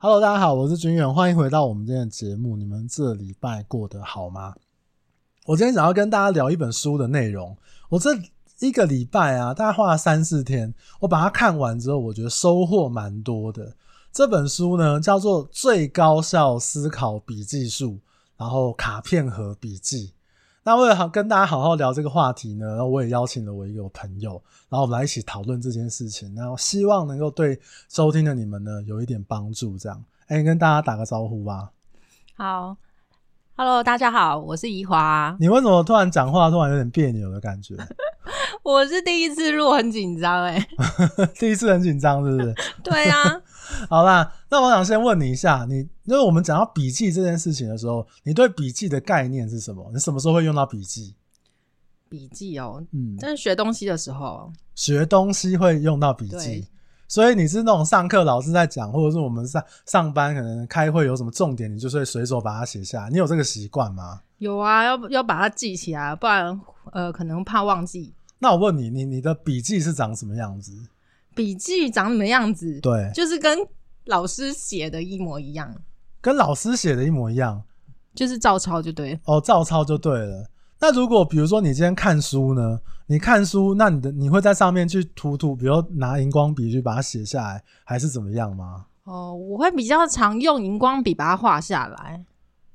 Hello，大家好，我是军远，欢迎回到我们今天的节目。你们这礼拜过得好吗？我今天想要跟大家聊一本书的内容。我这一个礼拜啊，大概花了三四天，我把它看完之后，我觉得收获蛮多的。这本书呢，叫做《最高效思考笔记术》，然后卡片和笔记。那为了好跟大家好好聊这个话题呢，然后我也邀请了我一个朋友，然后我们来一起讨论这件事情。然后希望能够对收听的你们呢有一点帮助。这样，哎、欸，跟大家打个招呼吧。好，Hello，大家好，我是宜华。你为什么突然讲话突然有点别扭的感觉？我是第一次录，很紧张哎。第一次很紧张，是不是？对啊。好啦，那我想先问你一下，你因为我们讲到笔记这件事情的时候，你对笔记的概念是什么？你什么时候会用到笔记？笔记哦，嗯，但是学东西的时候，学东西会用到笔记，所以你是那种上课老师在讲，或者是我们上上班可能开会有什么重点，你就是会随手把它写下来。你有这个习惯吗？有啊，要要把它记起来，不然呃可能怕忘记。那我问你，你你的笔记是长什么样子？笔记长什么样子？对，就是跟老师写的一模一样，跟老师写的一模一样，就是照抄就对了。哦，照抄就对了。那如果比如说你今天看书呢？你看书，那你的你会在上面去涂涂，比如拿荧光笔去把它写下来，还是怎么样吗？哦，我会比较常用荧光笔把它画下来。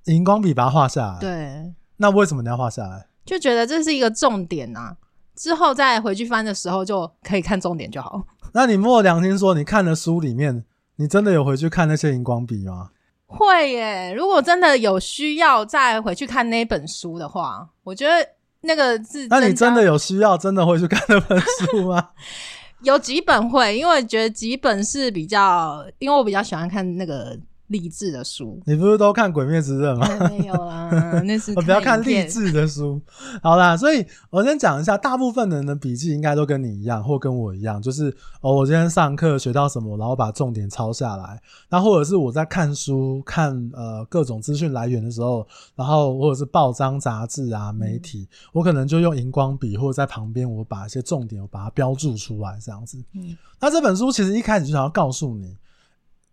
荧光笔把它画下来。对。那为什么你要画下来？就觉得这是一个重点啊。之后再回去翻的时候就可以看重点就好。那你摸良心说，你看的书里面，你真的有回去看那些荧光笔吗？会耶。如果真的有需要再回去看那本书的话，我觉得那个字。那你真的有需要真的会去看那本书吗？有几本会，因为觉得几本是比较，因为我比较喜欢看那个。励志的书，你不是都看《鬼灭之刃》吗？没有啊，那是我不要看励志的书。好啦，所以我先讲一下，大部分人的笔记应该都跟你一样，或跟我一样，就是哦，我今天上课学到什么，然后把重点抄下来。那或者是我在看书、看呃各种资讯来源的时候，然后或者是报章杂志啊、媒体，嗯、我可能就用荧光笔或者在旁边，我把一些重点我把它标注出来，这样子。嗯，那这本书其实一开始就想要告诉你。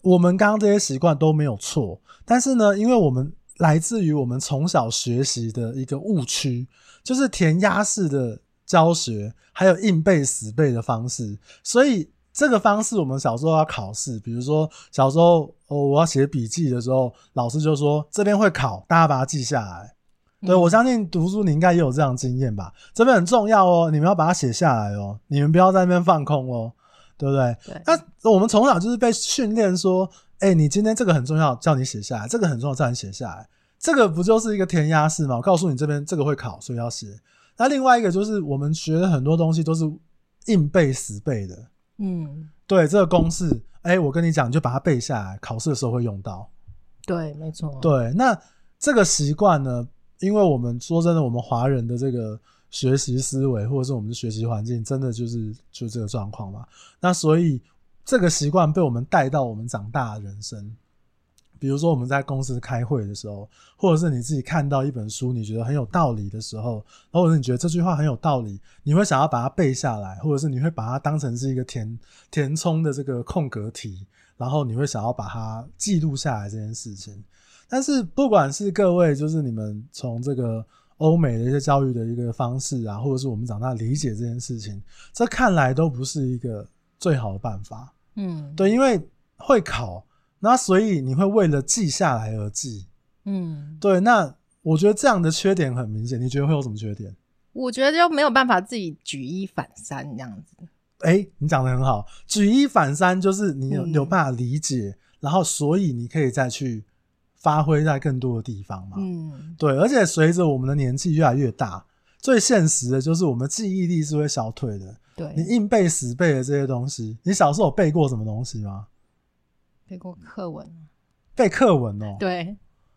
我们刚刚这些习惯都没有错，但是呢，因为我们来自于我们从小学习的一个误区，就是填鸭式的教学，还有硬背死背的方式，所以这个方式我们小时候要考试，比如说小时候哦，我要写笔记的时候，老师就说这边会考，大家把它记下来。对，我相信读书你应该也有这样经验吧？这边很重要哦，你们要把它写下来哦，你们不要在那边放空哦。对不对？对。那我们从小就是被训练说，哎、欸，你今天这个很重要，叫你写下来；这个很重要，叫你写下来。这个不就是一个填鸭式吗？我告诉你，这边这个会考，所以要写。那另外一个就是，我们学的很多东西都是硬背死背的。嗯，对，这个公式，哎、欸，我跟你讲，你就把它背下来，考试的时候会用到。对，没错。对，那这个习惯呢？因为我们说真的，我们华人的这个。学习思维，或者是我们的学习环境，真的就是就这个状况嘛？那所以这个习惯被我们带到我们长大的人生。比如说我们在公司开会的时候，或者是你自己看到一本书，你觉得很有道理的时候，或者是你觉得这句话很有道理，你会想要把它背下来，或者是你会把它当成是一个填填充的这个空格题，然后你会想要把它记录下来这件事情。但是不管是各位，就是你们从这个。欧美的一些教育的一个方式啊，或者是我们长大理解这件事情，这看来都不是一个最好的办法。嗯，对，因为会考，那所以你会为了记下来而记。嗯，对，那我觉得这样的缺点很明显。你觉得会有什么缺点？我觉得就没有办法自己举一反三这样子。哎、欸，你讲的很好，举一反三就是你有有办法理解，嗯、然后所以你可以再去。发挥在更多的地方嘛，嗯，对，而且随着我们的年纪越来越大，最现实的就是我们记忆力是会消退的。对，你硬背死背的这些东西，你小时候有背过什么东西吗？背过课文。背课文哦。对，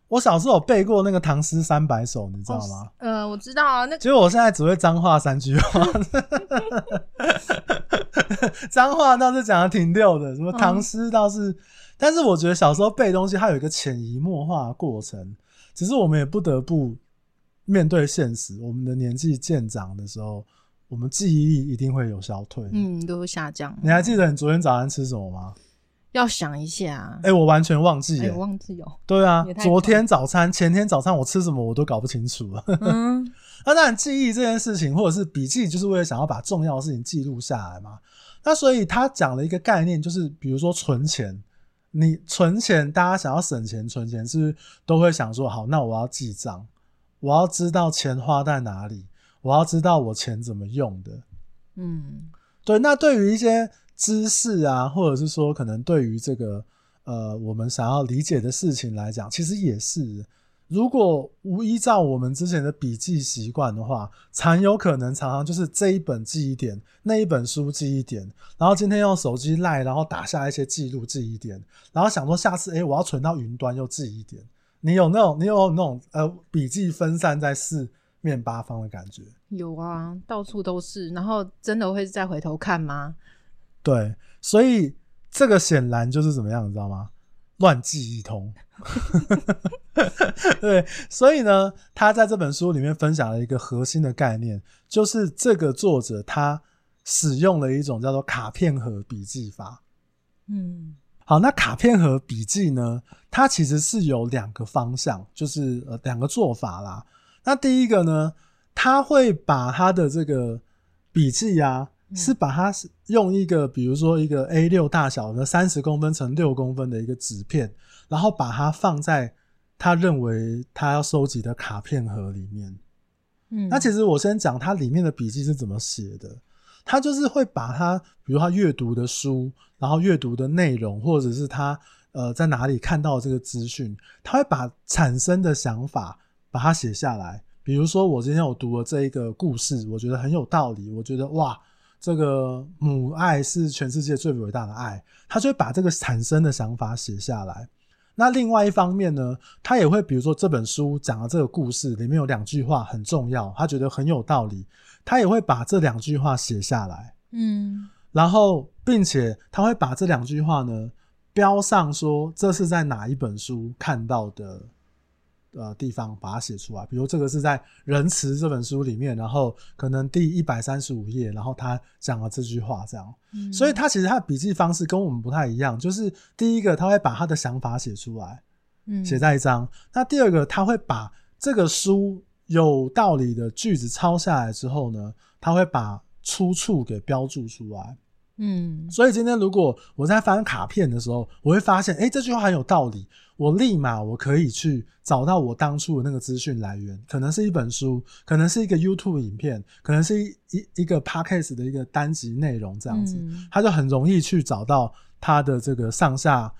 我小时候有背过那个《唐诗三百首》，你知道吗？呃，我知道啊。那结果我现在只会脏话三句话，脏话倒是讲的挺溜的，什么唐诗倒是。嗯但是我觉得小时候背东西，它有一个潜移默化的过程，只是我们也不得不面对现实。我们的年纪渐长的时候，我们记忆力一定会有消退，嗯，都会下降。你还记得你昨天早上吃什么吗？要想一下。哎、欸，我完全忘记、欸，哎、欸，忘记哦。对啊，昨天早餐、前天早餐我吃什么我都搞不清楚了。嗯，那 当然记忆这件事情，或者是笔记，就是为了想要把重要的事情记录下来嘛。那所以他讲了一个概念，就是比如说存钱。你存钱，大家想要省钱存钱，是不是都会想说，好，那我要记账，我要知道钱花在哪里，我要知道我钱怎么用的。嗯，对。那对于一些知识啊，或者是说可能对于这个呃我们想要理解的事情来讲，其实也是。如果无依照我们之前的笔记习惯的话，常有可能常常就是这一本记一点，那一本书记一点，然后今天用手机赖，然后打下一些记录记一点，然后想说下次诶、欸、我要存到云端又记一点。你有那种你有那种呃笔记分散在四面八方的感觉？有啊，到处都是。然后真的会再回头看吗？对，所以这个显然就是怎么样，你知道吗？乱记一通。对，所以呢，他在这本书里面分享了一个核心的概念，就是这个作者他使用了一种叫做卡片盒笔记法。嗯，好，那卡片盒笔记呢，它其实是有两个方向，就是呃两个做法啦。那第一个呢，他会把他的这个笔记啊，是把它用一个比如说一个 A 六大小的三十公分乘六公分的一个纸片。然后把它放在他认为他要收集的卡片盒里面。嗯，那其实我先讲它里面的笔记是怎么写的。他就是会把他，比如他阅读的书，然后阅读的内容，或者是他呃在哪里看到这个资讯，他会把产生的想法把它写下来。比如说我今天我读了这一个故事，我觉得很有道理，我觉得哇，这个母爱是全世界最伟大的爱，他就会把这个产生的想法写下来。那另外一方面呢，他也会比如说这本书讲的这个故事里面有两句话很重要，他觉得很有道理，他也会把这两句话写下来，嗯，然后并且他会把这两句话呢标上说这是在哪一本书看到的。呃，地方把它写出来，比如这个是在《仁慈》这本书里面，然后可能第一百三十五页，然后他讲了这句话，这样，嗯，所以他其实他的笔记方式跟我们不太一样，就是第一个他会把他的想法写出来，嗯，写在一张，那第二个他会把这个书有道理的句子抄下来之后呢，他会把出处给标注出来。嗯，所以今天如果我在翻卡片的时候，我会发现，哎，这句话很有道理，我立马我可以去找到我当初的那个资讯来源，可能是一本书，可能是一个 YouTube 影片，可能是一一一个 Podcast 的一个单集内容，这样子，他就很容易去找到他的这个上下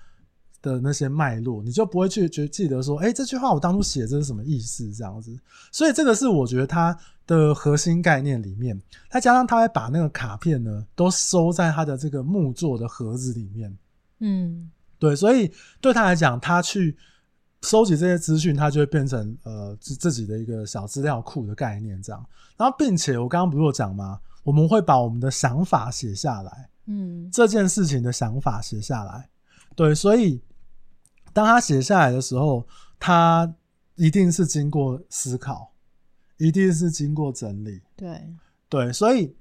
的那些脉络，你就不会去觉记得说，哎，这句话我当初写这是什么意思？这样子，所以这个是我觉得他的核心概念里面，再加上他会把那个卡片呢都收在他的这个木做的盒子里面。嗯，对，所以对他来讲，他去收集这些资讯，他就会变成呃自自己的一个小资料库的概念这样。然后，并且我刚刚不是有讲吗？我们会把我们的想法写下来，嗯，这件事情的想法写下来，对，所以。当他写下来的时候，他一定是经过思考，一定是经过整理。对对，所以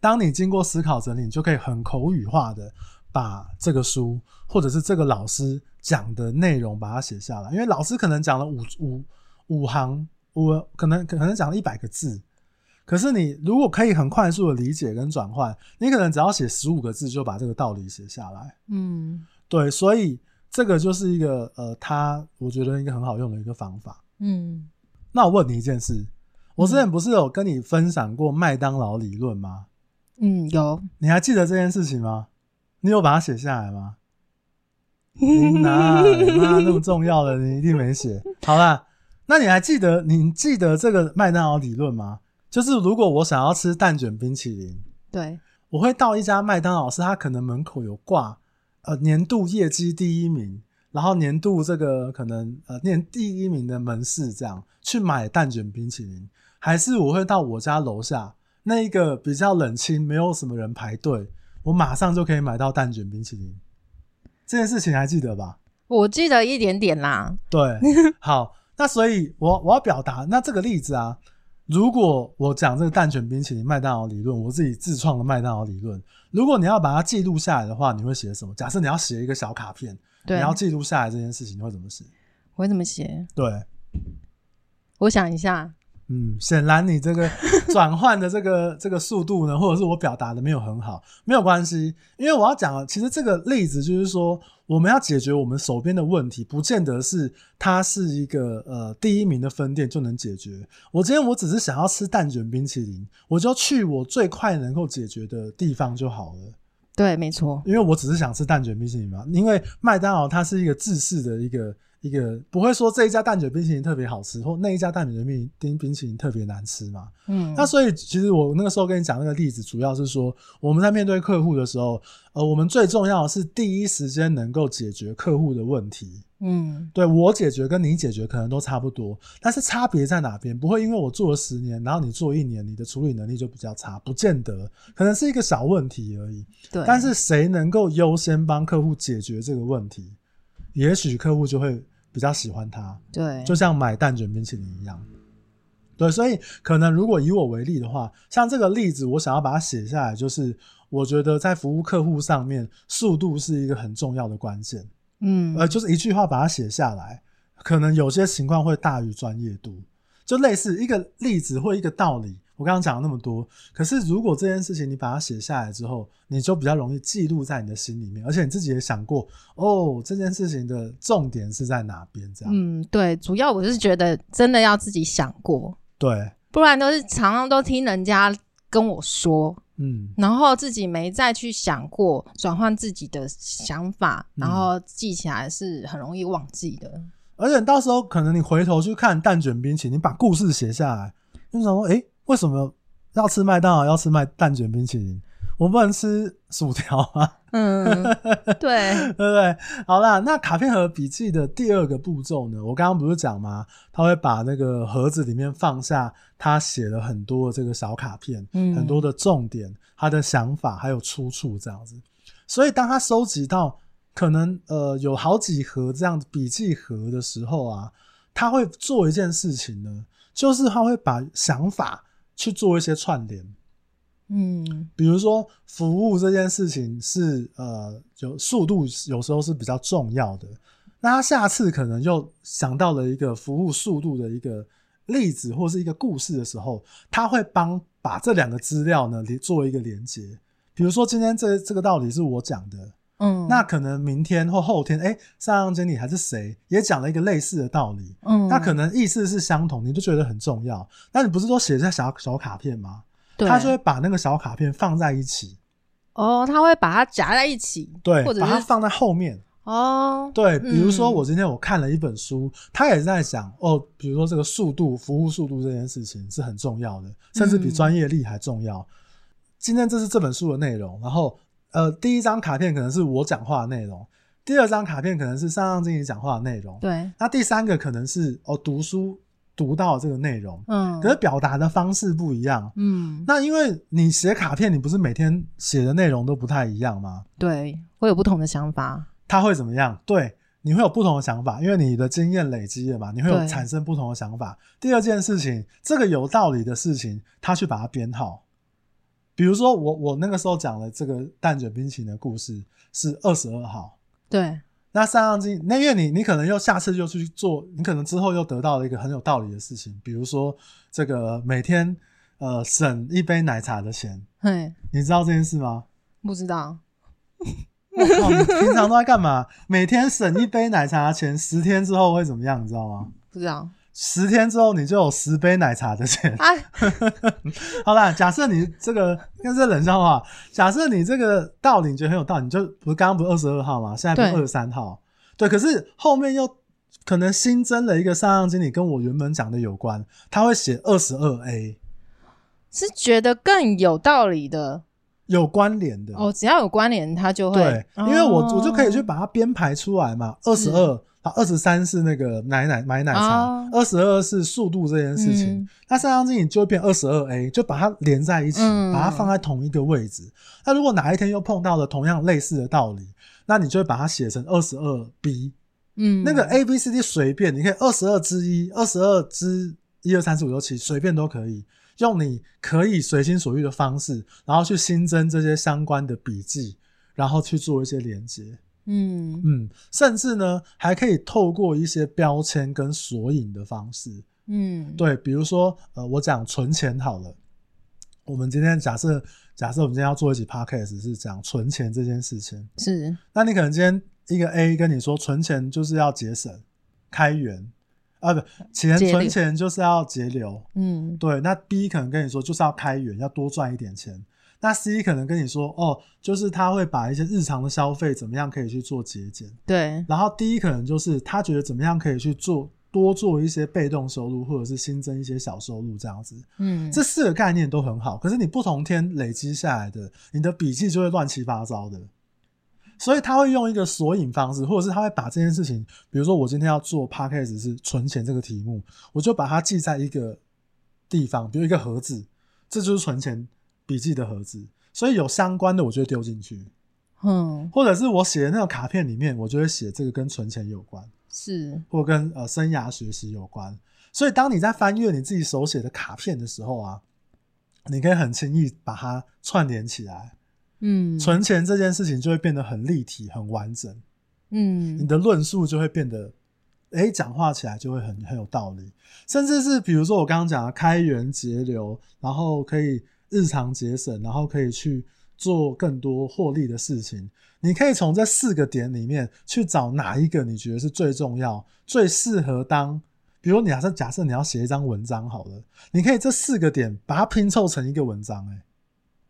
当你经过思考整理，你就可以很口语化的把这个书或者是这个老师讲的内容把它写下来。因为老师可能讲了五五五行，五可能可能讲了一百个字，可是你如果可以很快速的理解跟转换，你可能只要写十五个字就把这个道理写下来。嗯，对，所以。这个就是一个呃，他我觉得一个很好用的一个方法。嗯，那我问你一件事，我之前不是有跟你分享过麦当劳理论吗？嗯，有。你还记得这件事情吗？你有把它写下来吗？你哪哪那么重要的，你一定没写。好啦，那你还记得你记得这个麦当劳理论吗？就是如果我想要吃蛋卷冰淇淋，对，我会到一家麦当劳，是它可能门口有挂。呃，年度业绩第一名，然后年度这个可能呃年第一名的门市这样去买蛋卷冰淇淋，还是我会到我家楼下那一个比较冷清，没有什么人排队，我马上就可以买到蛋卷冰淇淋。这件事情还记得吧？我记得一点点啦。对，好，那所以我我要表达，那这个例子啊，如果我讲这个蛋卷冰淇淋麦当劳理论，我自己自创的麦当劳理论，如果你要把它记录下来的话，你会写什么？假设你要写一个小卡片，对你要记录下来这件事情，你会怎么写？我会怎么写？对，我想一下。嗯，显然你这个 转换的这个这个速度呢，或者是我表达的没有很好，没有关系，因为我要讲，其实这个例子就是说，我们要解决我们手边的问题，不见得是它是一个呃第一名的分店就能解决。我今天我只是想要吃蛋卷冰淇淋，我就去我最快能够解决的地方就好了。对，没错，因为我只是想吃蛋卷冰淇淋嘛，因为麦当劳它是一个制式的一个。一个不会说这一家蛋卷冰淇淋特别好吃，或那一家蛋卷冰冰冰淇淋特别难吃嘛？嗯，那所以其实我那个时候跟你讲那个例子，主要是说我们在面对客户的时候，呃，我们最重要的是第一时间能够解决客户的问题。嗯，对，我解决跟你解决可能都差不多，但是差别在哪边？不会因为我做了十年，然后你做一年，你的处理能力就比较差，不见得，可能是一个小问题而已。对，但是谁能够优先帮客户解决这个问题，也许客户就会。比较喜欢它，对，就像买蛋卷冰淇淋一样，对，所以可能如果以我为例的话，像这个例子，我想要把它写下来，就是我觉得在服务客户上面，速度是一个很重要的关键，嗯，呃，就是一句话把它写下来，可能有些情况会大于专业度，就类似一个例子或一个道理。我刚刚讲了那么多，可是如果这件事情你把它写下来之后，你就比较容易记录在你的心里面，而且你自己也想过，哦，这件事情的重点是在哪边？这样，嗯，对，主要我是觉得真的要自己想过，对，不然都是常常都听人家跟我说，嗯，然后自己没再去想过，转换自己的想法，然后记起来是很容易忘记的。嗯，而且到时候可能你回头去看蛋卷冰淇淋，你把故事写下来，就想说，诶。为什么要吃麦当劳？要吃麦蛋卷冰淇淋？我不能吃薯条吗？嗯，对，对不对？好啦，那卡片盒笔记的第二个步骤呢？我刚刚不是讲吗？他会把那个盒子里面放下他写了很多的这个小卡片，嗯，很多的重点，他的想法还有出处这样子。所以当他收集到可能呃有好几盒这样子笔记盒的时候啊，他会做一件事情呢，就是他会把想法。去做一些串联，嗯，比如说服务这件事情是呃，有速度有时候是比较重要的。那他下次可能又想到了一个服务速度的一个例子或是一个故事的时候，他会帮把这两个资料呢做一个连接。比如说今天这这个道理是我讲的。嗯，那可能明天或后天，哎、欸，上上经理还是谁也讲了一个类似的道理，嗯，那可能意思是相同，你就觉得很重要。那你不是都写在小小卡片吗？对，他就会把那个小卡片放在一起。哦，他会把它夹在一起，对，或者把它放在后面。哦，对，比如说我今天我看了一本书，嗯、他也是在讲哦，比如说这个速度，服务速度这件事情是很重要的，甚至比专业力还重要。嗯、今天这是这本书的内容，然后。呃，第一张卡片可能是我讲话的内容，第二张卡片可能是上上经理讲话的内容，对。那第三个可能是哦，读书读到这个内容，嗯，可是表达的方式不一样，嗯。那因为你写卡片，你不是每天写的内容都不太一样吗？对，会有不同的想法。他会怎么样？对，你会有不同的想法，因为你的经验累积了嘛，你会有产生不同的想法。第二件事情，这个有道理的事情，他去把它编号。比如说我我那个时候讲的这个蛋卷冰淇淋的故事是二十二号，对。那上上经，那因为你你可能又下次又去做，你可能之后又得到了一个很有道理的事情，比如说这个每天呃省一杯奶茶的钱，嘿，你知道这件事吗？不知道。我靠，你平常都在干嘛？每天省一杯奶茶的钱，十天之后会怎么样？你知道吗？不知道。十天之后，你就有十杯奶茶的钱。哎，好啦，假设你这个应该是冷笑话。假设你这个道理你觉得很有道理，你就不是刚刚不是二十二号吗？现在不是二十三号。对，对，可是后面又可能新增了一个上上经理跟我原本讲的有关，他会写二十二 A，是觉得更有道理的，有关联的。哦，只要有关联，他就会对，因为我我就可以去把它编排出来嘛，二十二。啊，二十三是那个奶奶买奶茶，二十二是速度这件事情，那上上经理就会变二十二 A，就把它连在一起，嗯、把它放在同一个位置。那如果哪一天又碰到了同样类似的道理，那你就会把它写成二十二 B。嗯，那个 A B C D 随便，你可以二十二之一、二十二之一二三四五六七，随便都可以，用你可以随心所欲的方式，然后去新增这些相关的笔记，然后去做一些连接。嗯嗯，甚至呢，还可以透过一些标签跟索引的方式。嗯，对，比如说，呃，我讲存钱好了。我们今天假设，假设我们今天要做一集 podcast 是讲存钱这件事情。是，那你可能今天一个 A 跟你说，存钱就是要节省、开源。啊，不，钱存钱就是要节流。嗯，对。那 B 可能跟你说，就是要开源，要多赚一点钱。那 C 可能跟你说，哦，就是他会把一些日常的消费怎么样可以去做节俭。对。然后 D 可能就是他觉得怎么样可以去做多做一些被动收入，或者是新增一些小收入这样子。嗯，这四个概念都很好。可是你不同天累积下来的，你的笔记就会乱七八糟的。所以他会用一个索引方式，或者是他会把这件事情，比如说我今天要做 podcast 是存钱这个题目，我就把它记在一个地方，比如一个盒子，这就是存钱笔记的盒子。所以有相关的，我就会丢进去。嗯，或者是我写的那个卡片里面，我就会写这个跟存钱有关，是，或跟呃生涯学习有关。所以当你在翻阅你自己手写的卡片的时候啊，你可以很轻易把它串联起来。嗯，存钱这件事情就会变得很立体、很完整。嗯，你的论述就会变得，哎、欸，讲话起来就会很很有道理。甚至是比如说我刚刚讲的开源节流，然后可以日常节省，然后可以去做更多获利的事情。你可以从这四个点里面去找哪一个你觉得是最重要、最适合当。比如你假设假设你要写一张文章好了，你可以这四个点把它拼凑成一个文章、欸，哎。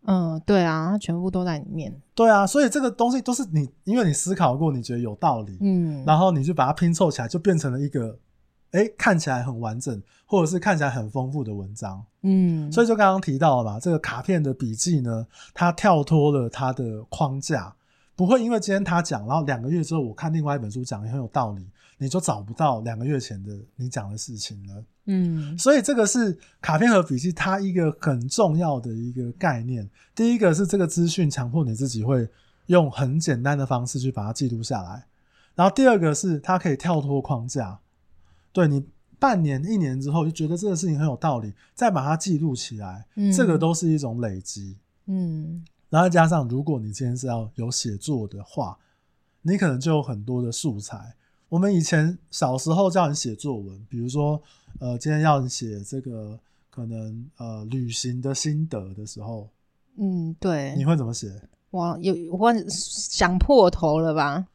嗯，对啊，它全部都在里面。对啊，所以这个东西都是你，因为你思考过，你觉得有道理，嗯，然后你就把它拼凑起来，就变成了一个，哎，看起来很完整，或者是看起来很丰富的文章，嗯，所以就刚刚提到了嘛，这个卡片的笔记呢，它跳脱了它的框架，不会因为今天他讲，然后两个月之后我看另外一本书讲也很有道理，你就找不到两个月前的你讲的事情了。嗯，所以这个是卡片和笔记它一个很重要的一个概念。第一个是这个资讯强迫你自己会用很简单的方式去把它记录下来，然后第二个是它可以跳脱框架，对你半年一年之后就觉得这个事情很有道理，再把它记录起来，这个都是一种累积。嗯，然后加上如果你今天是要有写作的话，你可能就有很多的素材。我们以前小时候叫你写作文，比如说，呃，今天要你写这个可能呃旅行的心得的时候，嗯，对，你会怎么写？我，有我想破头了吧？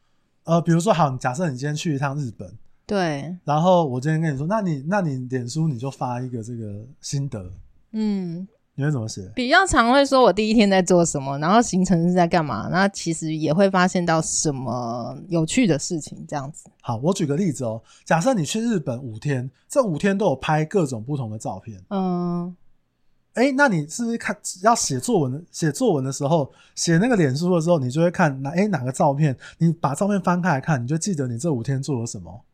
呃，比如说，好，假设你今天去一趟日本，对，然后我今天跟你说，那你那你脸书你就发一个这个心得，嗯。你会怎么写？比较常会说我第一天在做什么，然后行程是在干嘛，那其实也会发现到什么有趣的事情这样子。好，我举个例子哦，假设你去日本五天，这五天都有拍各种不同的照片。嗯，哎、欸，那你是不是看要写作文的写作文的时候，写那个脸书的时候，你就会看哪哎、欸、哪个照片？你把照片翻开来看，你就记得你这五天做了什么。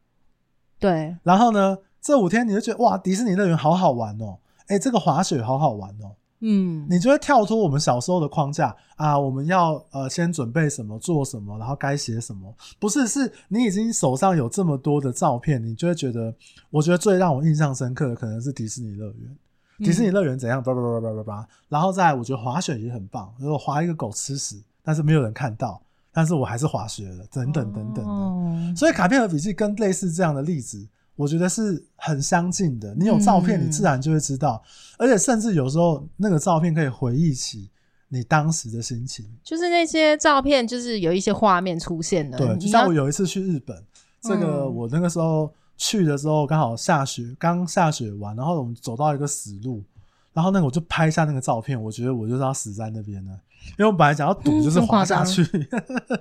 对。然后呢，这五天你就觉得哇，迪士尼乐园好好玩哦。哎、欸，这个滑雪好好玩哦，嗯，你就会跳脱我们小时候的框架啊，我们要呃先准备什么做什么，然后该写什么，不是，是你已经手上有这么多的照片，你就会觉得，我觉得最让我印象深刻的可能是迪士尼乐园，迪士尼乐园怎样，叭叭叭叭叭叭，然后再来我觉得滑雪也很棒，如果滑一个狗吃屎，但是没有人看到，但是我还是滑雪了，等等等等的，哦，所以卡片和笔记跟类似这样的例子。我觉得是很相近的。你有照片，你自然就会知道，嗯，而且甚至有时候那个照片可以回忆起你当时的心情。就是那些照片，就是有一些画面出现的。对，就像我有一次去日本，这个我那个时候去的时候刚好下雪，刚下雪完，然后我们走到一个死路，然后那个我就拍下那个照片，我觉得我就是要死在那边了。因为我本来想要赌，就是滑下去，嗯、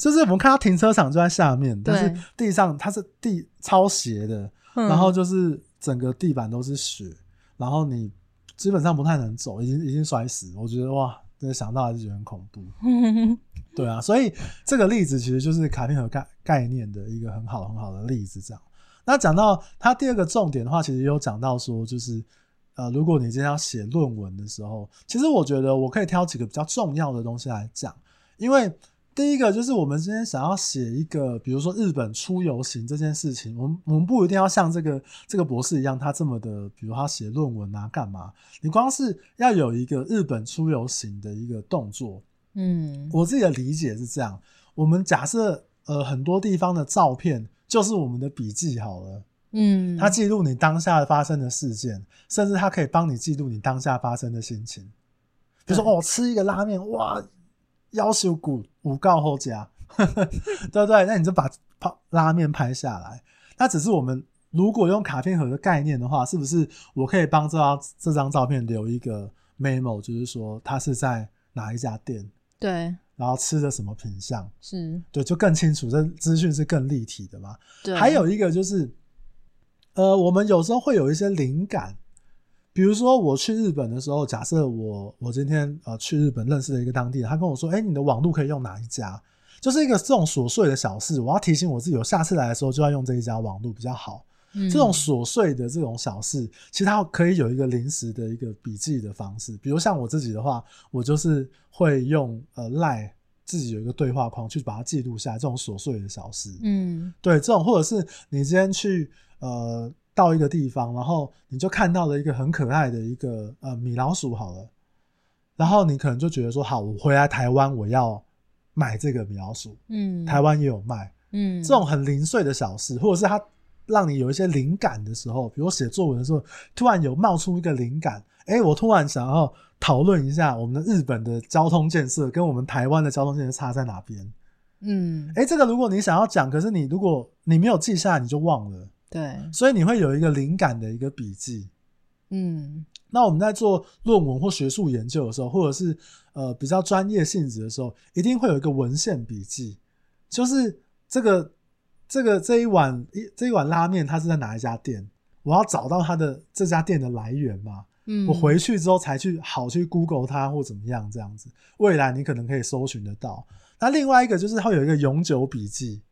就是我们看到停车场就在下面，但是地上它是地超斜的，然后就是整个地板都是雪，然后你基本上不太能走，已经已经摔死。我觉得哇，真的想到还是觉得很恐怖。对啊，所以这个例子其实就是卡片和概概念的一个很好很好的例子。这样，那讲到它第二个重点的话，其实也有讲到说就是。呃，如果你今天要写论文的时候，其实我觉得我可以挑几个比较重要的东西来讲，因为第一个就是我们今天想要写一个，比如说日本出游行这件事情，我们我们不一定要像这个这个博士一样，他这么的，比如他写论文啊，干嘛？你光是要有一个日本出游行的一个动作，嗯，我自己的理解是这样。我们假设呃很多地方的照片就是我们的笔记好了，嗯，它记录你当下发生的事件，甚至它可以帮你记录你当下发生的心情。比如说哦，吃一个拉面，哇！要求骨五告后加，对不对？那你就把拍拉面拍下来。那只是我们如果用卡片盒的概念的话，是不是我可以帮这张这张照片留一个 memo，就是说它是在哪一家店？对，然后吃的什么品相？是对，就更清楚，这资讯是更立体的嘛？对。还有一个就是，呃，我们有时候会有一些灵感。比如说我去日本的时候，假设我我今天呃去日本认识了一个当地人，他跟我说：“哎，你的网路可以用哪一家？”就是一个这种琐碎的小事，我要提醒我自己，我下次来的时候就要用这一家网路比较好。这种琐碎的这种小事，其实它可以有一个临时的一个笔记的方式。比如像我自己的话，我就是会用呃 Line 自己有一个对话框去把它记录下来，这种琐碎的小事。嗯，对，这种或者是你今天去呃。到一个地方，然后你就看到了一个很可爱的一个呃米老鼠，好了，然后你可能就觉得说，好，我回来台湾，我要买这个米老鼠，嗯，台湾也有卖，嗯，这种很零碎的小事，或者是它让你有一些灵感的时候，比如写作文的时候，突然有冒出一个灵感，哎，我突然想要讨论一下我们的日本的交通建设跟我们台湾的交通建设差在哪边，嗯，哎，这个如果你想要讲，可是你如果你没有记下来，你就忘了。对，所以你会有一个灵感的一个笔记，嗯，那我们在做论文或学术研究的时候，或者是呃比较专业性质的时候，一定会有一个文献笔记，就是这个这个这一碗一这一碗拉面它是在哪一家店，我要找到它的这家店的来源嘛，嗯，我回去之后才去好去 Google 它或怎么样这样子，未来你可能可以搜寻得到。那另外一个就是它有一个永久笔记。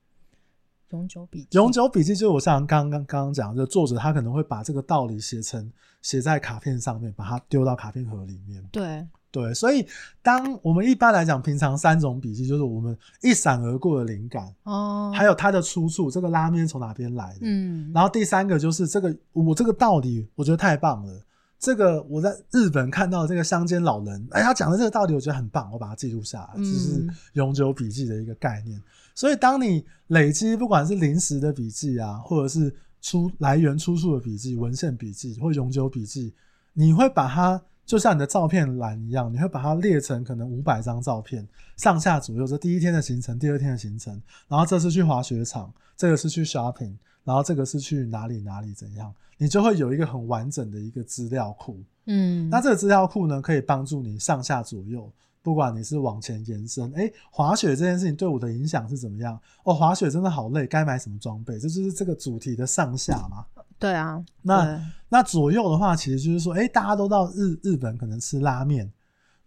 永久笔记，永久笔记就是我像刚刚刚刚讲的，作者他可能会把这个道理写成写在卡片上面，把它丢到卡片盒里面。对对，所以当我们一般来讲，平常三种笔记就是我们一闪而过的灵感哦，还有它的出处，这个拉面从哪边来的？嗯，然后第三个就是这个我这个道理，我觉得太棒了。这个我在日本看到这个乡间老人，哎，他讲的这个道理我觉得很棒，我把它记录下来，这是永久笔记的一个概念。所以，当你累积不管是临时的笔记啊，或者是出来源出处的笔记、文献笔记或永久笔记，你会把它就像你的照片栏一样，你会把它列成可能五百张照片上下左右，这第一天的行程，第二天的行程，然后这次去滑雪场，这个是去 shopping，然后这个是去哪里哪里怎样，你就会有一个很完整的一个资料库。嗯，那这个资料库呢，可以帮助你上下左右。不管你是往前延伸，哎、欸，滑雪这件事情对我的影响是怎么样？哦，滑雪真的好累，该买什么装备？这就是这个主题的上下嘛。对啊，那那左右的话，其实就是说，哎、欸，大家都到日日本可能吃拉面，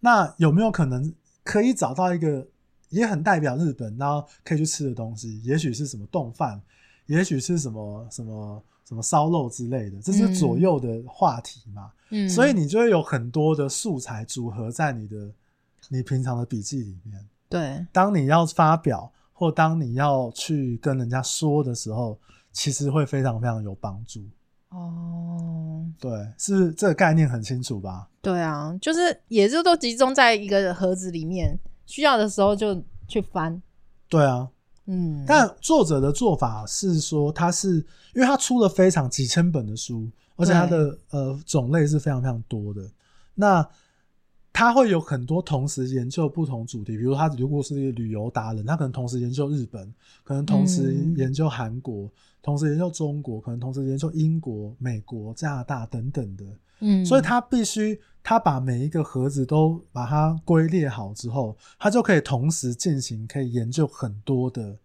那有没有可能可以找到一个也很代表日本，然后可以去吃的东西？也许是什么冻饭，也许是什么什么什么烧肉之类的，这是左右的话题嘛。嗯，所以你就会有很多的素材组合在你的。你平常的笔记里面，对，当你要发表或当你要去跟人家说的时候，其实会非常非常有帮助。哦，对，是这个概念很清楚吧？对啊，就是也就都集中在一个盒子里面，需要的时候就去翻。对啊，嗯，但作者的做法是说，他是因为他出了非常几千本的书，而且他的呃种类是非常非常多的。那他会有很多同时研究不同主题，比如他如果是一个旅游达人，他可能同时研究日本，可能同时研究韩国，同时研究中国，可能同时研究英国、美国、加拿大等等的。嗯，所以他必须他把每一个盒子都把它归列好之后，他就可以同时进行，可以研究很多的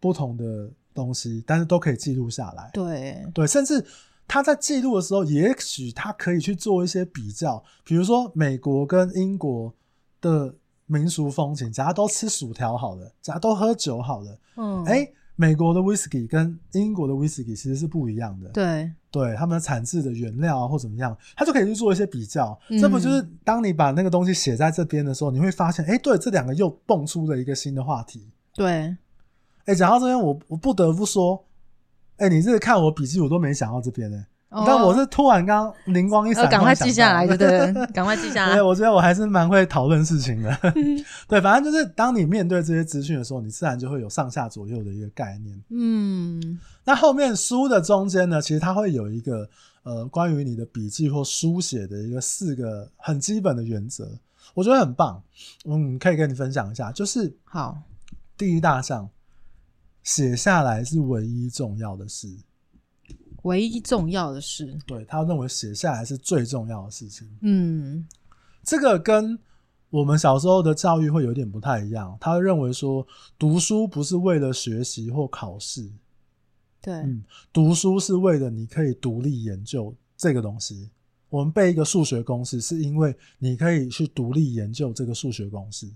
不同的东西，但是都可以记录下来。对对，甚至。他在记录的时候，也许他可以去做一些比较，比如说美国跟英国的民俗风情，假如都吃薯条好了，假如都喝酒好了，嗯，哎、欸，美国的 whisky 跟英国的 whisky 其实是不一样的。对，对，他们的产制的原料啊或怎么样，他就可以去做一些比较。嗯、这不就是当你把那个东西写在这边的时候，你会发现，哎、欸，对，这两个又蹦出了一个新的话题。对，哎、欸，讲到这边，我我不得不说，哎、欸，你这看我笔记，我都没想到这边呢、欸。但我是突然刚灵光一闪，赶快记下来，对不对？赶快记下来。对，我觉得我还是蛮会讨论事情的。对，反正就是当你面对这些资讯的时候，你自然就会有上下左右的一个概念。嗯，那后面书的中间呢，其实它会有一个呃关于你的笔记或书写的一个四个很基本的原则，我觉得很棒。嗯，可以跟你分享一下，就是好，第一大项，写下来是唯一重要的事。唯一重要的事，对，他认为写下来是最重要的事情。嗯，这个跟我们小时候的教育会有点不太一样。他会认为说，读书不是为了学习或考试，对，嗯，读书是为了你可以独立研究这个东西。我们背一个数学公式，是因为你可以去独立研究这个数学公式。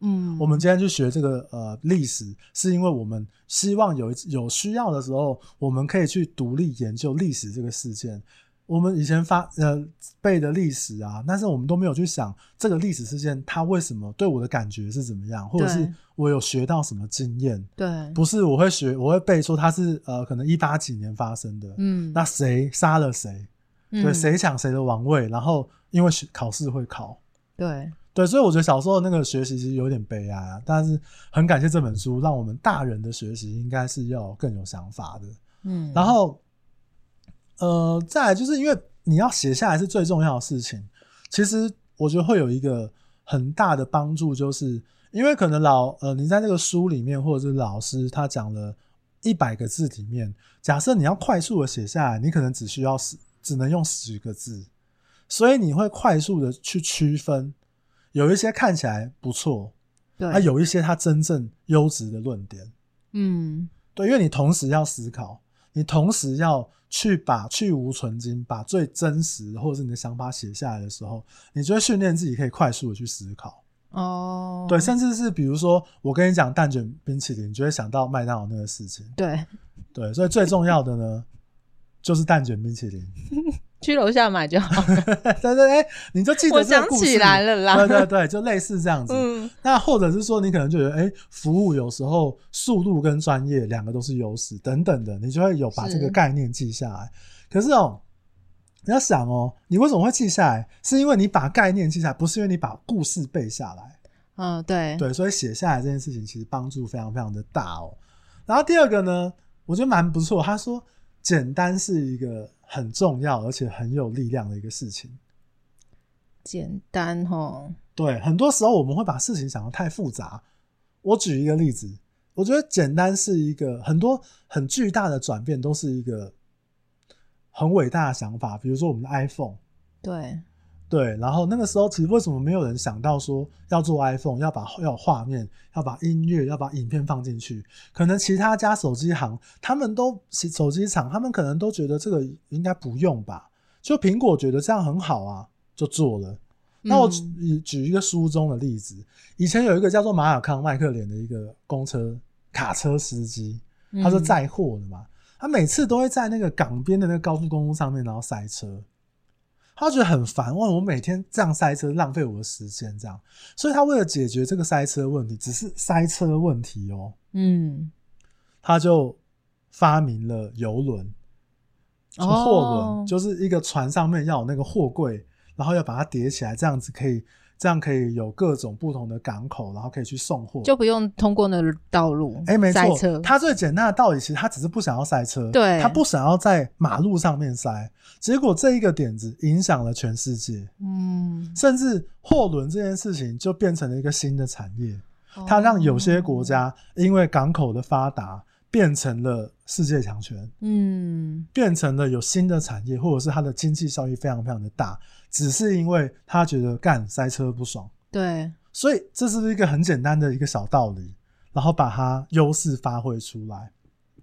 嗯，我们今天去学这个呃历史，是因为我们希望有有需要的时候，我们可以去独立研究历史这个事件。我们以前发呃背的历史啊，但是我们都没有去想这个历史事件它为什么对我的感觉是怎么样，或者是我有学到什么经验。对，不是我会学，我会背说它是呃可能一八几年发生的。嗯，那谁杀了谁？对，谁抢谁的王位？然后因为考试会考。对。对，所以我觉得小时候那个学习其实有点悲哀啊，但是很感谢这本书，让我们大人的学习应该是要更有想法的。嗯，然后，呃，再来就是因为你要写下来是最重要的事情，其实我觉得会有一个很大的帮助，就是因为可能老呃你在那个书里面，或者是老师他讲了一百个字里面，假设你要快速的写下来，你可能只需要十，只能用十个字，所以你会快速的去区分。有一些看起来不错，对，还有一些它真正优质的论点，嗯，对，因为你同时要思考，你同时要去把去芜存菁，把最真实或者是你的想法写下来的时候，你就会训练自己可以快速的去思考。哦，对，甚至是比如说我跟你讲蛋卷冰淇淋，你就会想到麦当劳那个事情。对，对，所以最重要的呢，就是蛋卷冰淇淋。去楼下买就好了。对对对，你就记得。我想起来了啦。对对对，就类似这样子。嗯。那或者是说，你可能就觉得，哎、欸，服务有时候速度跟专业两个都是优势，等等的，你就会有把这个概念记下来。可是哦，你要想哦，你为什么会记下来？是因为你把概念记下来，不是因为你把故事背下来。嗯，对。对，所以写下来这件事情其实帮助非常非常的大哦。然后第二个呢，我觉得蛮不错。他说，简单是一个。很重要而且很有力量的一个事情。简单哦，对，很多时候我们会把事情想得太复杂。我举一个例子，我觉得简单是一个很多很巨大的转变，都是一个很伟大的想法。比如说我们的 iPhone，对。对，然后那个时候其实为什么没有人想到说要做 iPhone，要把要有画面，要把音乐，要把影片放进去？可能其他家手机行，他们都手机厂，他们可能都觉得这个应该不用吧？就苹果觉得这样很好啊，就做了。那我举举一个书中的例子，以前有一个叫做马尔康麦克连的一个公车卡车司机，他是载货的嘛，他每次都会在那个港边的那个高速公路上面，然后塞车。他觉得很烦，哇！我每天这样塞车，浪费我的时间，这样，所以他为了解决这个塞车问题，只是塞车问题哦，嗯，他就发明了游轮，货轮，就是一个船上面要有那个货柜，然后要把它叠起来，这样子可以。这样可以有各种不同的港口，然后可以去送货，就不用通过那个道路。哎、欸，没错。他最简单的道理，其实他只是不想要塞车，对，他不想要在马路上面塞。结果这一个点子影响了全世界，嗯，甚至货轮这件事情就变成了一个新的产业。它让有些国家因为港口的发达，变成了世界强权，嗯，变成了有新的产业，或者是它的经济效益非常非常的大。只是因为他觉得干塞车不爽，对，所以这是一个很简单的一个小道理，然后把它优势发挥出来，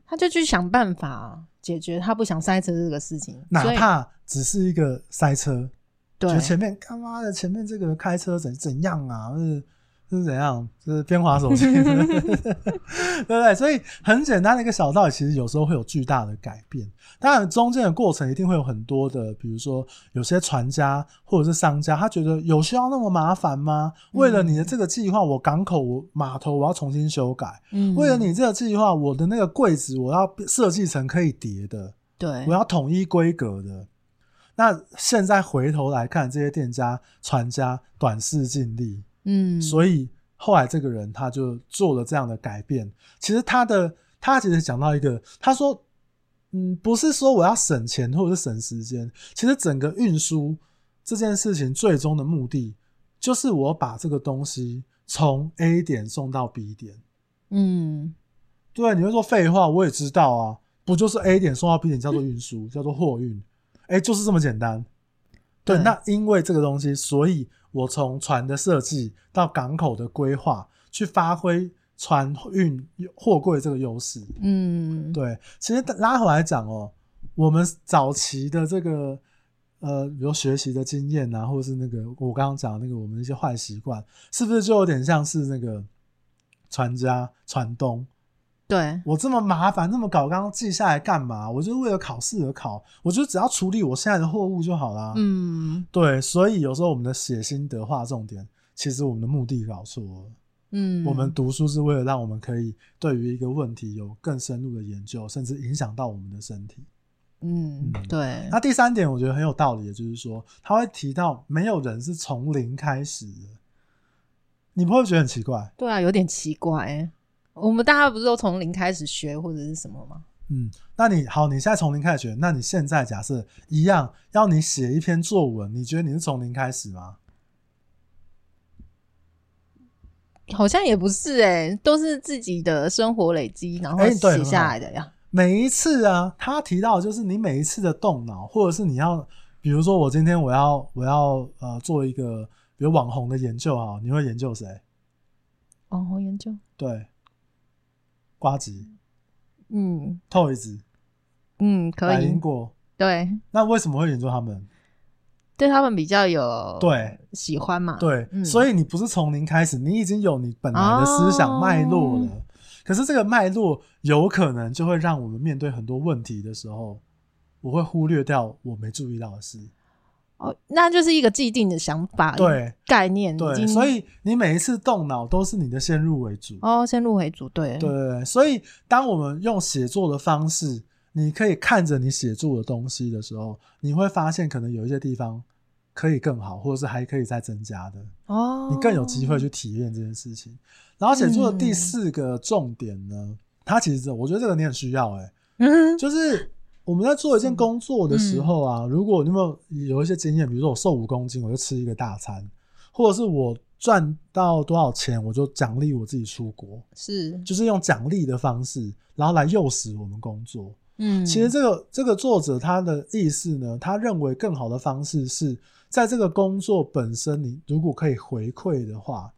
他就去想办法解决他不想塞车这个事情，哪怕只是一个塞车，对，前面他妈的前面这个开车怎怎样啊？就是是怎样？就是边滑手机，对不对？所以很简单的一个小道理，其实有时候会有巨大的改变。当然，中间的过程一定会有很多的，比如说有些船家或者是商家，他觉得有需要那么麻烦吗？为了你的这个计划，我港口、我码头我要重新修改。嗯，为了你这个计划，我的那个柜子我要设计成可以叠的，对，我要统一规格的。那现在回头来看，这些店家、船家短视近利。嗯，所以后来这个人他就做了这样的改变。其实他的他其实讲到一个，他说，嗯，不是说我要省钱或者是省时间，其实整个运输这件事情最终的目的就是我把这个东西从 A 点送到 B 点。嗯，对，你会说废话，我也知道啊，不就是 A 点送到 B 点叫做运输，叫做货运，哎，就是这么简单。对，那因为这个东西，所以。我从船的设计到港口的规划，去发挥船运货柜这个优势。嗯，对。其实拉回来讲哦，我们早期的这个呃，比如学习的经验啊，或者是那个我刚刚讲那个我们一些坏习惯，是不是就有点像是那个船家船东？对，我这么麻烦，这么搞，刚刚记下来干嘛？我就为了考试而考，我就只要处理我现在的货物就好啦。嗯，对，所以有时候我们的写心得画重点，其实我们的目的搞错了。嗯，我们读书是为了让我们可以对于一个问题有更深入的研究，甚至影响到我们的身体。嗯，对。那第三点我觉得很有道理，也就是说他会提到没有人是从零开始的，你不会觉得很奇怪？对啊，有点奇怪欸。我们大家不是都从零开始学或者是什么吗？嗯，那你好，你现在从零开始学，那你现在假设一样要你写一篇作文，你觉得你是从零开始吗？好像也不是哎、欸，都是自己的生活累积，然后写下来的呀、欸。每一次啊，他提到就是你每一次的动脑，或者是你要，比如说我今天我要我要呃做一个比如网红的研究啊，你会研究谁？网红研究？对。呱吉，嗯，Toys，嗯，可以，百灵果，对，那为什么会研究他们？对他们比较有对喜欢嘛？对，嗯、所以你不是从零开始，你已经有你本来的思想脉络了。哦、可是这个脉络有可能就会让我们面对很多问题的时候，我会忽略掉我没注意到的事。哦，那就是一个既定的想法，对概念，对，所以你每一次动脑都是你的先入为主。哦，先入为主，对，对，所以当我们用写作的方式，你可以看着你写作的东西的时候，你会发现可能有一些地方可以更好，或者是还可以再增加的。哦，你更有机会去体验这件事情。然后写作的第四个重点呢，嗯、它其实我觉得这个你很需要、欸，哎，嗯，就是。我们在做一件工作的时候啊，如果你有没有有一些经验，比如说我瘦五公斤，我就吃一个大餐，或者是我赚到多少钱，我就奖励我自己出国，是，就是用奖励的方式，然后来诱使我们工作。嗯，其实这个这个作者他的意思呢，他认为更好的方式是在这个工作本身，你如果可以回馈的话，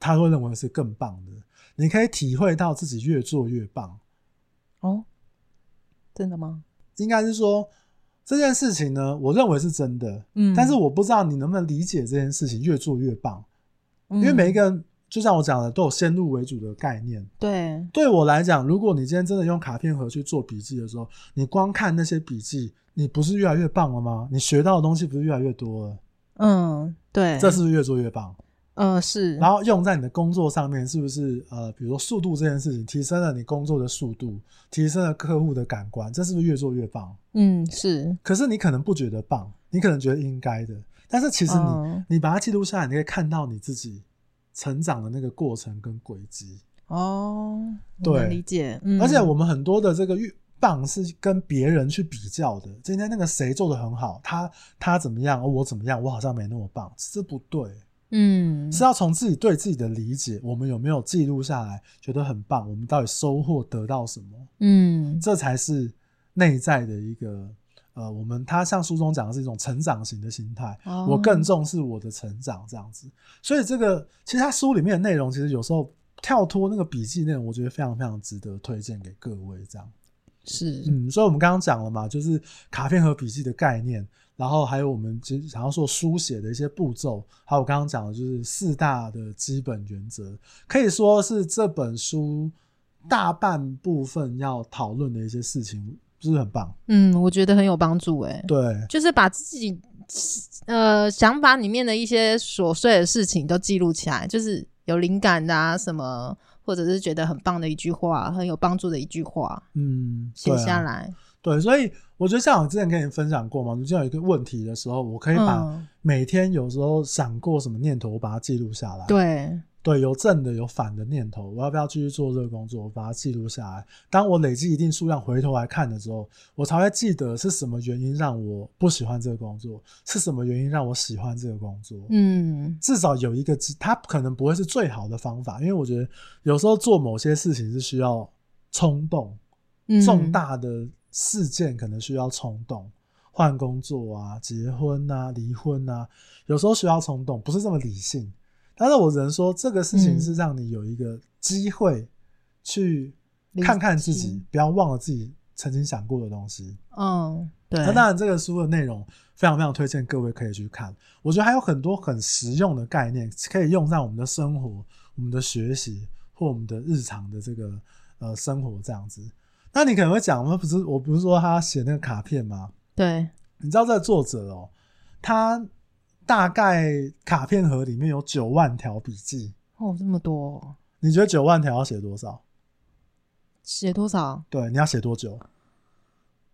他会认为是更棒的。你可以体会到自己越做越棒。哦。真的吗？应该是说这件事情呢，我认为是真的。嗯，但是我不知道你能不能理解这件事情越做越棒。嗯，因为每一个人就像我讲的，都有先入为主的概念。对，对我来讲，如果你今天真的用卡片盒去做笔记的时候，你光看那些笔记，你不是越来越棒了吗？你学到的东西不是越来越多了？嗯，对，这是不是越做越棒？嗯，是。然后用在你的工作上面，是不是呃，比如说速度这件事情，提升了你工作的速度，提升了客户的感官，这是不是越做越棒？嗯，是。可是你可能不觉得棒，你可能觉得应该的，但是其实你、哦、你把它记录下来，你可以看到你自己成长的那个过程跟轨迹。哦，对，理解。嗯、而且我们很多的这个越棒是跟别人去比较的，今天那个谁做的很好，他他怎么样，我怎么样，我好像没那么棒，这不对。嗯，是要从自己对自己的理解，我们有没有记录下来，觉得很棒？我们到底收获得到什么？嗯，这才是内在的一个呃，我们他像书中讲的是一种成长型的心态。哦，我更重视我的成长，这样子。所以这个其实他书里面的内容，其实有时候跳脱那个笔记内容，我觉得非常非常值得推荐给各位。这样，是，嗯，所以我们刚刚讲了嘛，就是卡片和笔记的概念，然后还有我们其实想要说书写的一些步骤，还有我刚刚讲的就是四大的基本原则，可以说是这本书大半部分要讨论的一些事情，是不是很棒？嗯，我觉得很有帮助，诶，对，就是把自己呃想法里面的一些琐碎的事情都记录起来，就是有灵感的啊什么。或者是觉得很棒的一句话，很有帮助的一句话，嗯，写下来对、所以我觉得像我之前跟你分享过嘛，你就有一个问题的时候，我可以把每天有时候想过什么念头，我把它记录下来。对。对，有正的有反的念头，我要不要继续做这个工作？我把它记录下来。当我累积一定数量，回头来看的时候，我才会记得是什么原因让我不喜欢这个工作，是什么原因让我喜欢这个工作。嗯，至少有一个，它可能不会是最好的方法，因为我觉得有时候做某些事情是需要冲动，重大的事件可能需要冲动，换工作啊、结婚啊、离婚啊，有时候需要冲动，不是这么理性。但是我只能说，这个事情是让你有一个机会去看看自己，不要忘了自己曾经想过的东西。嗯，对。那当然，这个书的内容非常非常推荐各位可以去看。我觉得还有很多很实用的概念可以用在我们的生活、我们的学习或我们的日常的这个呃生活这样子。那你可能会讲，我不是我不是说他写那个卡片吗？对。你知道这个作者哦，他。大概卡片盒里面有九万条笔记哦，这么多！你觉得九万条要写多少？写多少？对，你要写多久？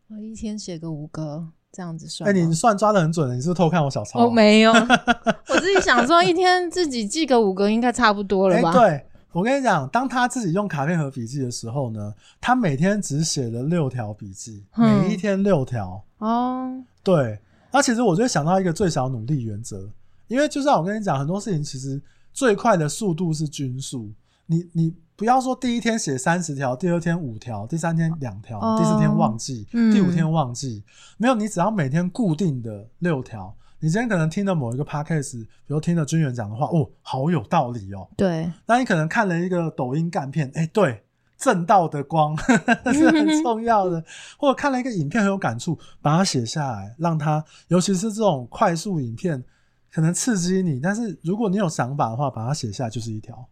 我一天写个五个，这样子算。哎、欸，你算抓的很准的，你是不是偷看我小抄？我、哦、没有，我自己想说，一天自己记个五个应该差不多了吧？欸、对，我跟你讲，当他自己用卡片和笔记的时候呢，他每天只写了六条笔记，每一天六条、嗯。哦，对。那其实我就会想到一个最小努力原则，因为就像我跟你讲，很多事情其实最快的速度是均速。你你不要说第一天写三十条，第二天五条，第三天两条，第四天忘记，第五天忘记，没有，你只要每天固定的六条。你今天可能听了某一个 podcast，比如听了军远讲的话，哦，好有道理哦。对。那你可能看了一个抖音干片，哎，对。正道的光 是很 重要的，或者看了一个影片很有感触，把它写下来，让它，尤其是这种快速影片，可能刺激你。但是如果你有想法的话，把它写下来就是一条。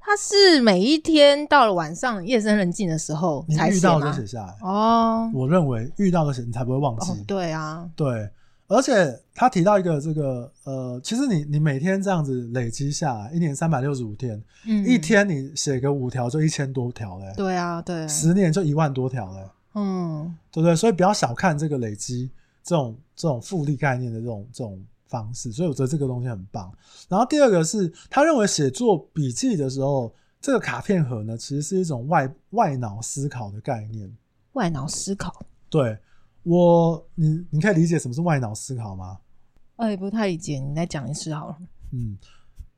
它是每一天到了晚上夜深人静的时候才写吗？你遇到就写下来哦。我认为遇到的写你才不会忘记。哦、对啊，对。而且他提到一个这个呃，其实你你每天这样子累积下来，一年三百六十五天，嗯，一天你写个五条就一千多条嘞。对啊，对，十年就一万多条嘞。嗯，对不对？所以不要小看这个累积这种这种复利概念的这种这种方式。所以我觉得这个东西很棒。然后第二个是他认为写作笔记的时候，这个卡片盒呢，其实是一种外外脑思考的概念。外脑思考，对。我，你你可以理解什么是外脑思考吗？哎、欸，不太理解，你再讲一次好了。嗯，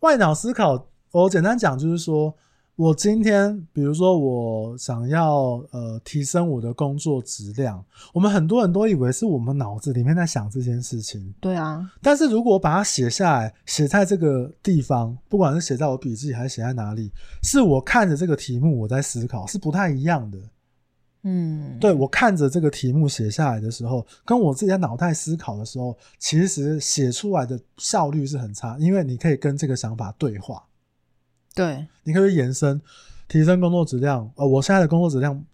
外脑思考，我简单讲就是说，我今天比如说我想要呃提升我的工作质量，我们很多人都以为是我们脑子里面在想这件事情。对啊，但是如果我把它写下来，写在这个地方，不管是写在我笔记还是写在哪里，是我看着这个题目我在思考，是不太一样的。嗯，对，我看着这个题目写下来的时候，跟我自己在脑袋思考的时候，其实写出来的效率是很差，因为你可以跟这个想法对话。对，你可以延伸，提升工作质量。呃，我现在的工作质量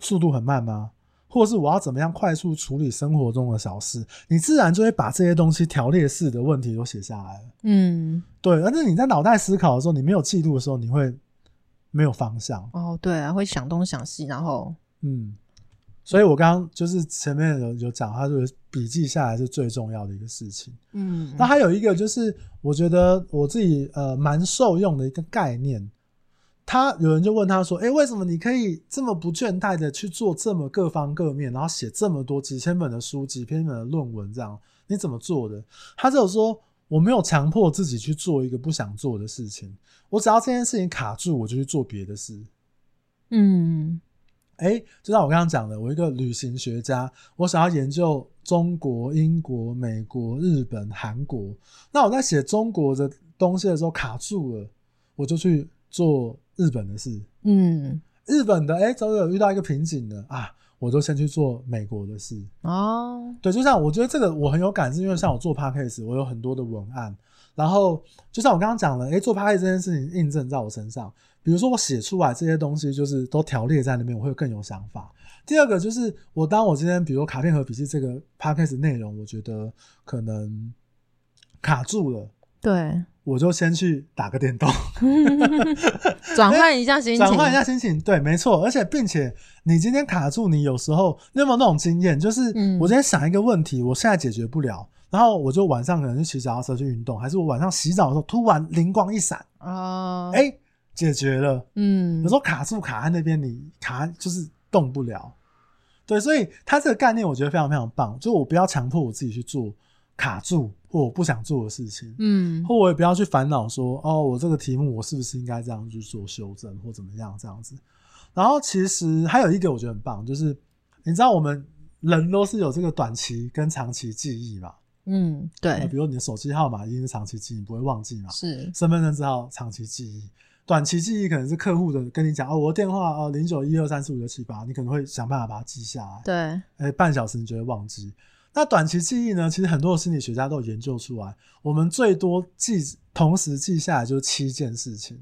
速度很慢吗？或者是我要怎么样快速处理生活中的小事？你自然就会把这些东西条列式的问题都写下来了。嗯，对。但是你在脑袋思考的时候，你没有记录的时候，你会。没有方向哦，对啊，会想东想西，然后嗯，所以我刚刚就是前面有有讲，他就是笔记下来是最重要的一个事情，嗯，那还有一个就是我觉得我自己呃蛮受用的一个概念，他有人就问他说，诶，为什么你可以这么不倦怠的去做这么各方各面，然后写这么多几千本的书、几篇本的论文，这样你怎么做的？他就说。我没有强迫自己去做一个不想做的事情，我只要这件事情卡住，我就去做别的事。嗯，哎，就像我刚刚讲的，我一个旅行学家，我想要研究中国、英国、美国、日本、韩国。那我在写中国的东西的时候卡住了，我就去做日本的事。嗯，日本的哎，总有遇到一个瓶颈了啊，我都先去做美国的事。哦，对，就像我觉得这个我很有感，是因为像我做 podcast，我有很多的文案，然后就像我刚刚讲的，诶，做 podcast 这件事情印证在我身上。比如说我写出来这些东西，就是都条列在那边，我会更有想法。第二个就是我当我今天比如说卡片和笔记这个 podcast 内容，我觉得可能卡住了，对。我就先去打个电动，转换一下心情，转换一下心情。对，没错。而且，并且，你今天卡住，你有时候你有没有那种经验？就是我今天想一个问题，我现在解决不了，然后我就晚上可能去骑脚踏车去运动，还是我晚上洗澡的时候突然灵光一闪啊，哎、欸，解决了。嗯，有时候卡住卡在那边，你卡就是动不了。对，所以它这个概念我觉得非常非常棒。就我不要强迫我自己去做卡住。或我不想做的事情，嗯，或我也不要去烦恼说，哦，我这个题目我是不是应该这样去做修正或怎么样这样子。然后其实还有一个我觉得很棒，就是你知道我们人都是有这个短期跟长期记忆嘛，嗯，对，比如你的手机号码一定是长期记忆，你不会忘记嘛，是身份证字号长期记忆，短期记忆可能是客户的跟你讲哦，我的电话哦零九一二三四五六七八，你可能会想办法把它记下来，对，哎、欸，半小时你就会忘记。那短期记忆呢？其实很多的心理学家都有研究出来，我们最多记同时记下来就是七件事情。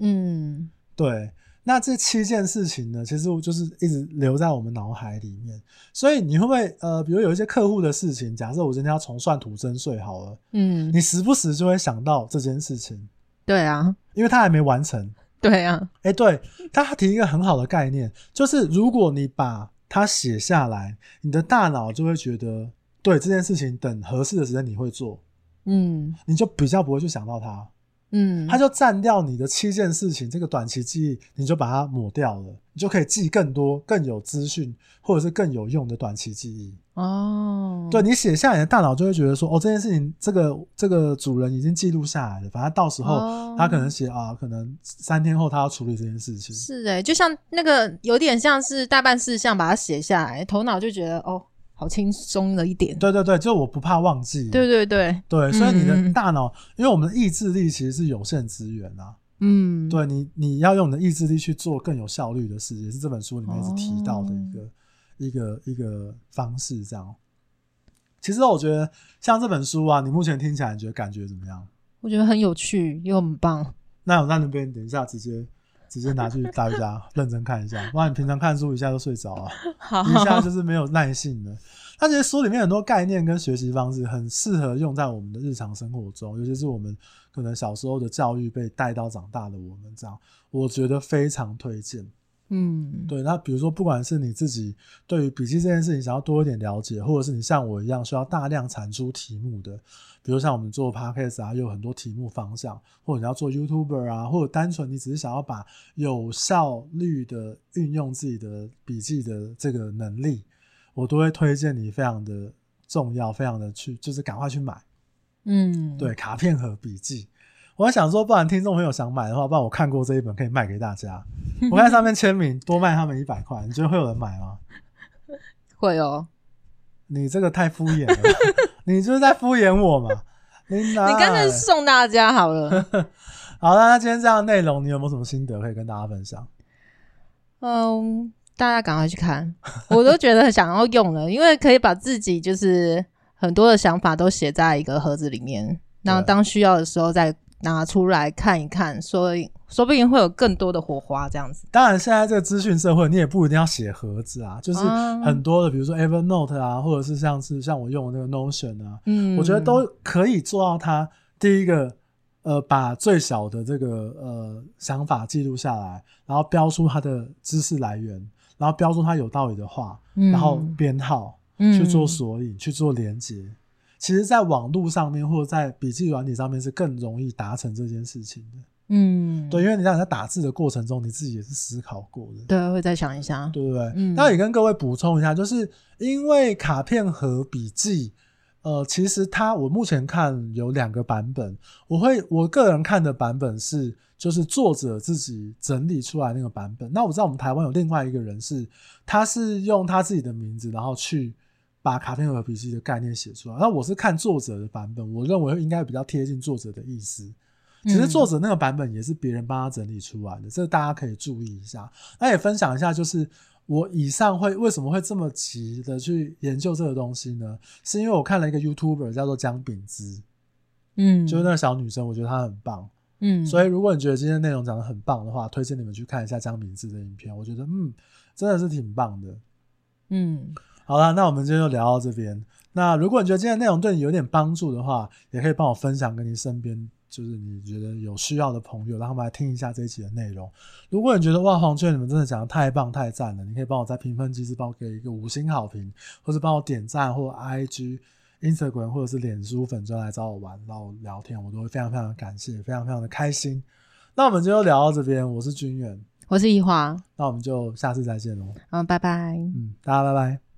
嗯，对。那这七件事情呢，其实就是一直留在我们脑海里面。所以你会不会呃，比如有一些客户的事情，假设我今天要重算土增税好了，嗯，你时不时就会想到这件事情。对啊，因为他还没完成。对啊，哎、欸，对，他提一个很好的概念，就是如果你把他写下来，你的大脑就会觉得，对这件事情，等合适的时间你会做，嗯，你就比较不会去想到它，嗯，它就占掉你的七件事情，这个短期记忆你就把它抹掉了，你就可以记更多更有资讯或者是更有用的短期记忆。哦，对，你写下来的大脑就会觉得说，哦，这件事情，这个这个主人已经记录下来了，反正到时候他可能写、哦、啊，可能三天后他要处理这件事情。是哎、欸，就像那个有点像是大办事项，把它写下来，头脑就觉得哦，好轻松了一点。对对对，就我不怕忘记。对对对对，所以你的大脑，嗯、因为我们的意志力其实是有限资源啊。嗯，对你，你要用你的意志力去做更有效率的事，也是这本书里面一直提到的一个。哦一个一个方式这样，其实我觉得像这本书啊，你目前听起来你觉得感觉怎么样？我觉得很有趣又很棒。那我在那边等一下直接直接拿去大家认真看一下，不然你平常看书一下就睡着了，一下就是没有耐性的。那其实书里面很多概念跟学习方式很适合用在我们的日常生活中，尤其是我们可能小时候的教育被带到长大的我们这样，我觉得非常推荐。嗯，对，那比如说，不管是你自己对于笔记这件事情想要多一点了解，或者是你像我一样需要大量产出题目的，比如像我们做 Podcast 啊，有很多题目方向，或者你要做 YouTuber 啊，或者单纯你只是想要把有效率的运用自己的笔记的这个能力，我都会推荐你非常的重要，非常的去，就是赶快去买。嗯，对，卡片和笔记。我还想说，不然听众朋友想买的话，不然我看过这一本可以卖给大家。我看上面签名，多卖他们一百块，你觉得会有人买吗？会哦。你这个太敷衍了，你就是在敷衍我嘛？你你干脆送大家好了。好了，那今天这样的内容，你有没有什么心得可以跟大家分享？嗯，大家赶快去看，我都觉得很想要用了，因为可以把自己就是很多的想法都写在一个盒子里面，然后当需要的时候再。拿出来看一看，所以说不定会有更多的火花这样子。当然，现在这个资讯社会，你也不一定要写盒子啊，就是很多的，比如说 Evernote 啊，或者是像是像我用的那个 Notion 啊，嗯，我觉得都可以做到。它第一个，呃，把最小的这个呃想法记录下来，然后标出它的知识来源，然后标出它有道理的话，嗯、然后编号，去做索引，嗯、去做连结。其实，在网络上面或者在笔记软体上面是更容易达成这件事情的。嗯，对，因为你让你在打字的过程中，你自己也是思考过的。对，会再想一下，对不对？嗯。那也跟各位补充一下，就是因为卡片和笔记，呃，其实它我目前看有两个版本。我会我个人看的版本是，就是作者自己整理出来那个版本。那我知道我们台湾有另外一个人是，他是用他自己的名字，然后去。把卡片和笔记的概念写出来，那我是看作者的版本，我认为应该比较贴近作者的意思。其实作者那个版本也是别人帮他整理出来的，这大家可以注意一下。那也分享一下，就是我以上会为什么会这么急的去研究这个东西呢？是因为我看了一个 YouTuber 叫做姜饼之，嗯，就是那个小女生，我觉得她很棒，嗯，所以如果你觉得今天内容讲的很棒的话，推荐你们去看一下姜饼汁的影片，我觉得嗯，真的是挺棒的，嗯，好了，那我们今天就聊到这边。那如果你觉得今天内容对你有点帮助的话，也可以帮我分享给你身边。就是你觉得有需要的朋友，让他们来听一下这一期的内容。如果你觉得哇，黄雀你们真的讲的太棒太赞了，你可以帮我在评分机制帮我给一个五星好评，或是帮我点赞，或 IG、Instagram 或者是脸书粉专来找我玩，然后聊天，我都会非常非常的感谢，非常非常的开心。那我们今天就聊到这边，我是君远，我是宜华，那我们就下次再见喽。嗯，拜拜。嗯，大家拜拜。